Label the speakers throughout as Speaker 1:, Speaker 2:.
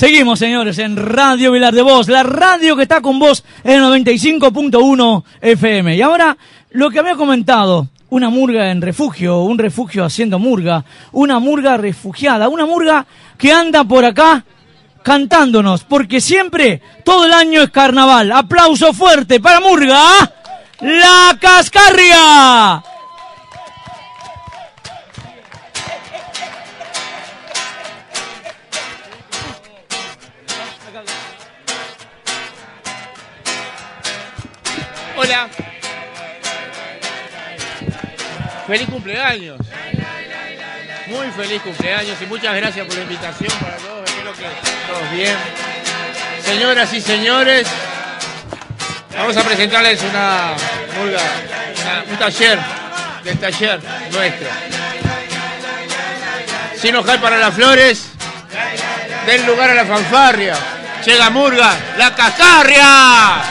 Speaker 1: Seguimos, señores, en Radio Vilar de Voz, la radio que está con vos en 95.1 FM. Y ahora, lo que había comentado, una murga en refugio, un refugio haciendo murga, una murga refugiada, una murga que anda por acá cantándonos, porque siempre, todo el año es carnaval. Aplauso fuerte para Murga, la Cascarria.
Speaker 2: Feliz cumpleaños. Muy feliz cumpleaños y muchas gracias por la invitación para todos. Espero que todos bien. Señoras y señores, vamos a presentarles una murga, una- un taller del taller nuestro. Sin ojal para las flores, den lugar a la fanfarria. Llega Murga, la cascarria.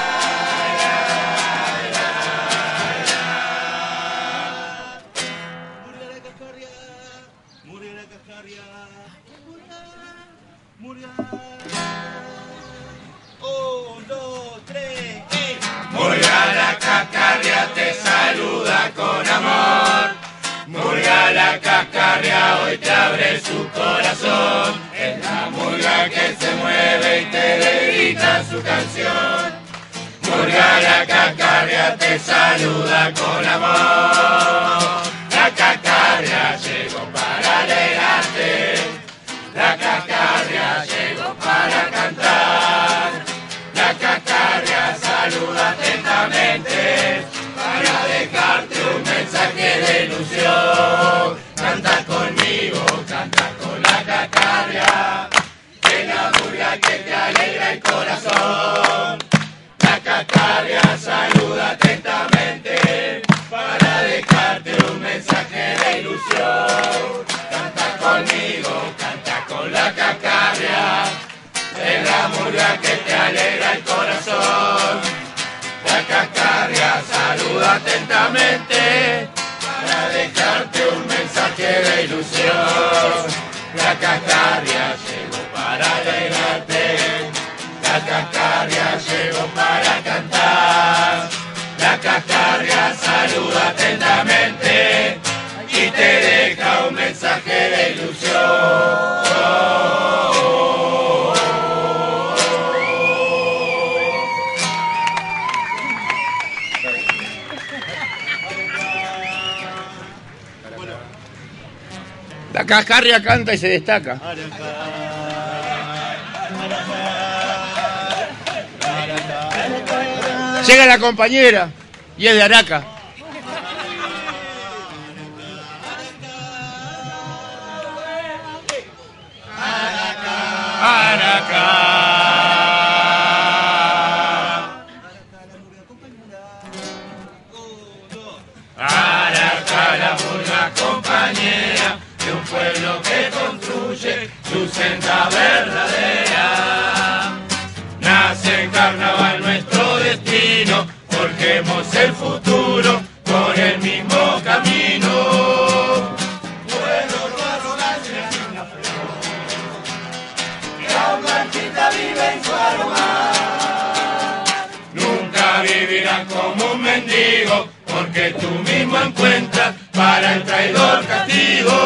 Speaker 3: Murga la cascarria hoy te abre su corazón. Es la murga que se mueve y te dedica su canción. Murga la cascarria te saluda con amor. La cascarria llegó para alegrarte. La cascarria mensaje de ilusión. Canta conmigo, canta con la cascarria, que la murga que te alegra el corazón. La cascarria saluda atentamente dejarte un mensaje de ilusión. La cascarria llegó para alegrarte. La cascarria llegó para cantar. La cascarria saluda atentamente y te deja un mensaje de ilusión.
Speaker 2: Cascarria canta y se destaca. Llega la compañera y es de. Araca
Speaker 3: su senda verdadera. Nace en carnaval nuestro destino, forjemos el futuro con el mismo camino. Pueblo no flor, que aún marchita vive en su aroma. Nunca vivirán como un mendigo, porque tú mismo encuentras para el traidor castigo.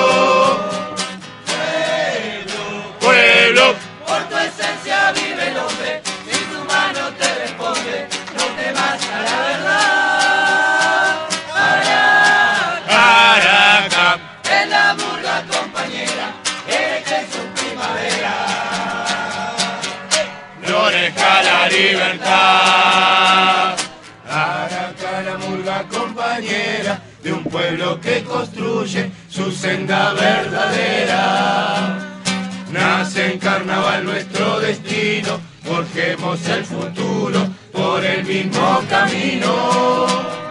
Speaker 3: La murga compañera de un pueblo que construye su senda verdadera. Nace en carnaval nuestro destino, forjemos el futuro por el mismo camino.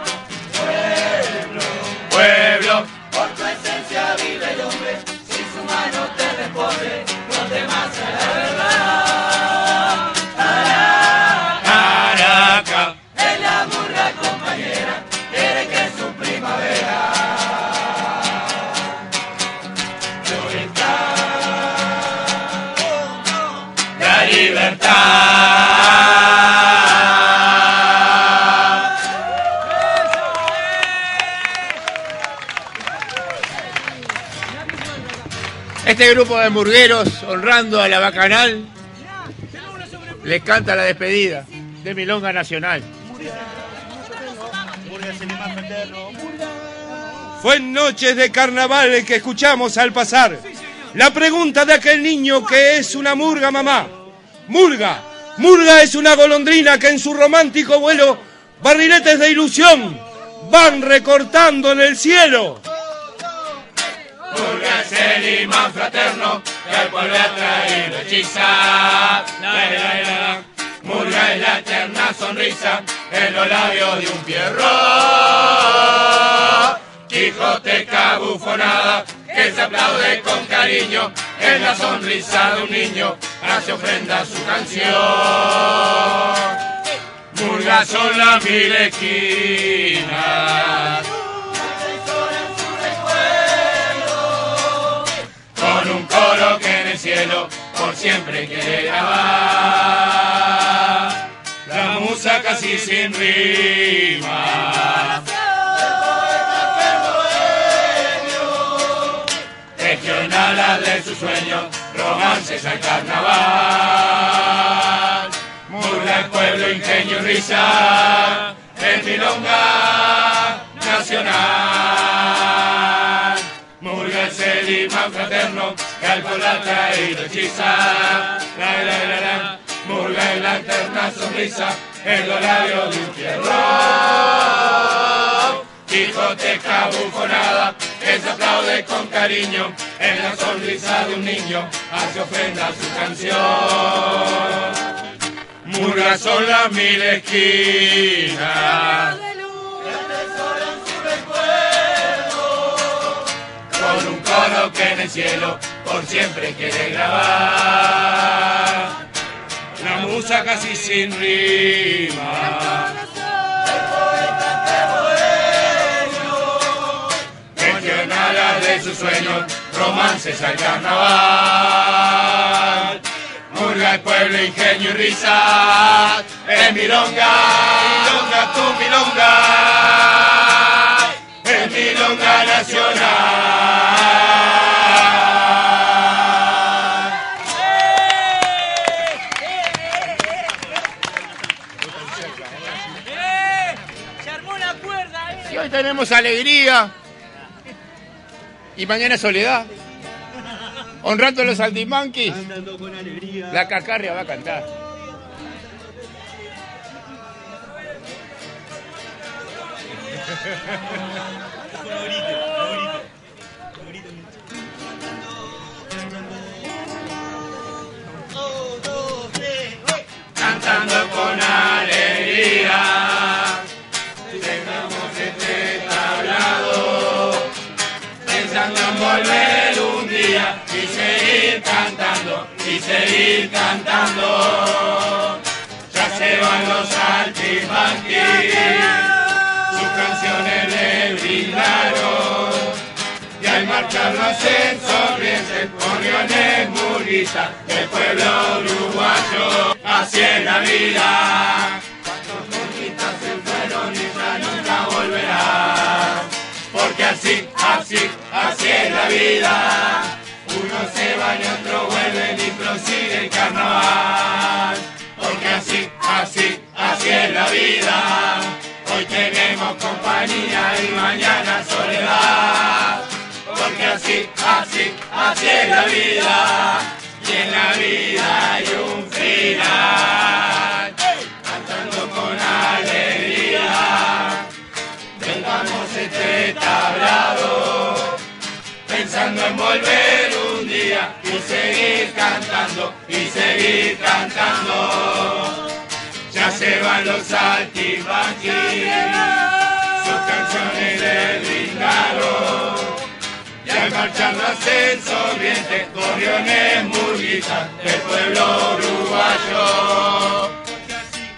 Speaker 2: Este grupo de murgueros, honrando a la bacanal, les canta la despedida de Milonga Nacional.
Speaker 4: Fue en noches de carnaval que escuchamos al pasar la pregunta de aquel niño que es una murga mamá. Murga, murga es una golondrina que en su romántico vuelo barriletes de ilusión van recortando en el cielo.
Speaker 3: Imán fraterno que al pueblo ha traído hechiza. La, la, la. Murga es la eterna sonrisa en los labios de un pierro. Quijote cabufonada que se aplaude con cariño en la sonrisa de un niño hace ofrenda su canción. Murga son las mil esquinas. Coro que en el cielo por siempre quiere grabar. La musa casi sin rima. Regionalas de su sueño, romances al carnaval. Murga pueblo, ingenio y risa, en milonga nacional. Murga el imán fraterno ha traído hechiza. La, la, la, la. Murga es la eterna sonrisa en los labios de un fierro. Quijote cabufonada que se aplaude con cariño en la sonrisa de un niño hace ofrenda su canción. Murgas son las mil esquinas. Con un coro que en el cielo por siempre quiere grabar. La musa casi sin rima. Regionalas de sus sueños, romances al carnaval. Murga el pueblo, ingenio y risa, en milonga, milonga tu milonga, en milonga nacional.
Speaker 2: Y hoy tenemos alegría y mañana soledad. Honrando a los saltimanquis, la cacarria va a cantar.
Speaker 3: seguir cantando. Ya se van los altimanquis, sus canciones le brindaron. Y al marchar los sonrientes, gorriones, murguitas del pueblo uruguayo, así es la vida. Cuántos murguitas se fueron y ya nunca volverán, porque así, así, así es la vida. Unos se van y otros vuelven y prosigue el carnaval, porque así, así, así es la vida. Hoy tenemos compañía y mañana soledad. Porque así, así, así es la vida, y en la vida hay un final, cantando con alegría, tengamos este tablado, pensando en volver y seguir cantando, y seguir cantando, ya se van los altibanquis, sus canciones le brindaron. Y al marchar los sonrientes, gorriones, murguitas del pueblo uruguayo.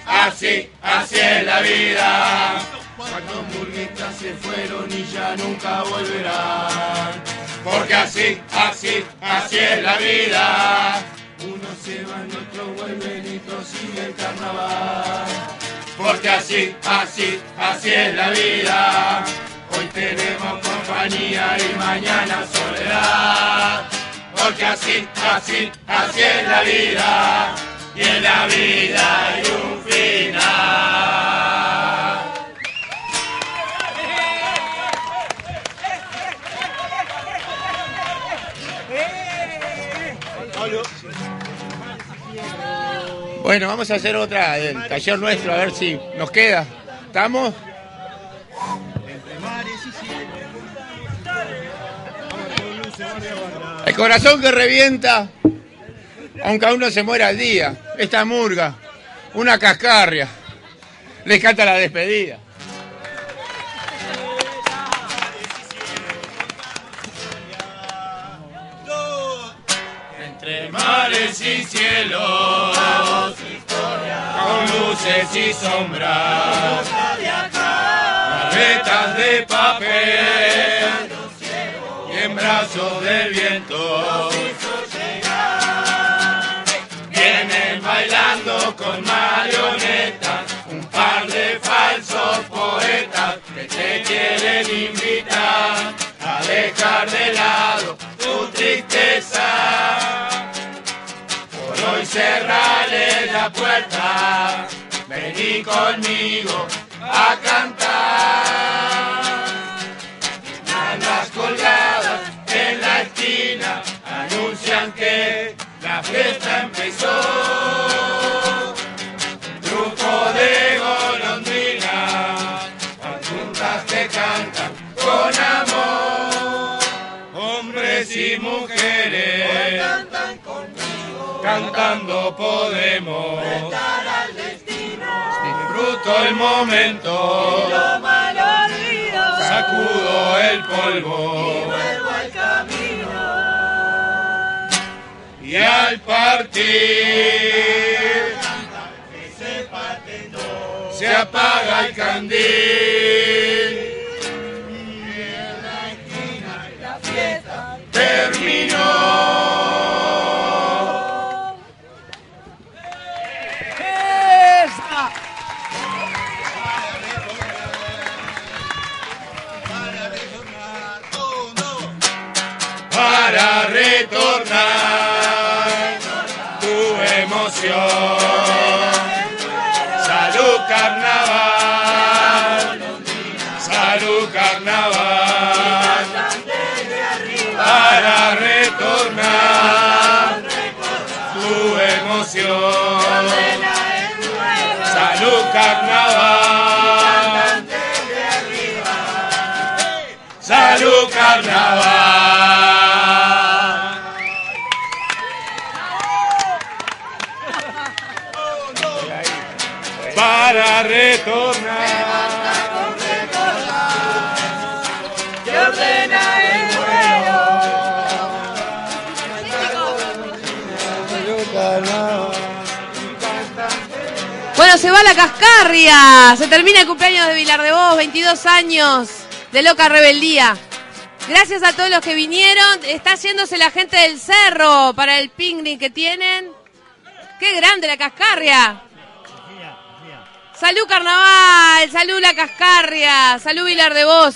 Speaker 3: Así, así es la vida. Cuántos murguitas se fueron y ya nunca volverán. Porque así, así, así es la vida. Unos se van, otros vuelven y prosigue el carnaval. Porque así, así, así es la vida. Hoy tenemos compañía y mañana soledad. Porque así, así, así es la vida. Y en la vida hay un final.
Speaker 2: Bueno, vamos a hacer otra del taller nuestro, a ver si nos queda. ¿Estamos? El corazón que revienta, aunque uno se muera al día. Esta murga, una cascarria. Les canta la despedida.
Speaker 3: Y cielos, con luces y sombras, carretas de papel y en brazos del viento. Vienen bailando con Cerrale la puerta, vení conmigo a cantar. Nanas colgadas en la esquina anuncian que la fiesta empezó. Cantando podemos. Disfruto el momento, sacudo el polvo. Y al partir se apaga el candil. Para retornar tu emoción. Salud carnaval, salud carnaval, para retornar tu emoción. Salud carnaval, salud carnaval. Para retornar.
Speaker 5: Bueno, se va la cascarria. Se termina el cumpleaños de Vilar de Vos, 22 años de loca rebeldía. Gracias a todos los que vinieron. Está yéndose la gente del cerro para el picnic que tienen. ¡Qué grande la cascarria! Salud Carnaval, salud la cascarria, salud Vilar de Vos.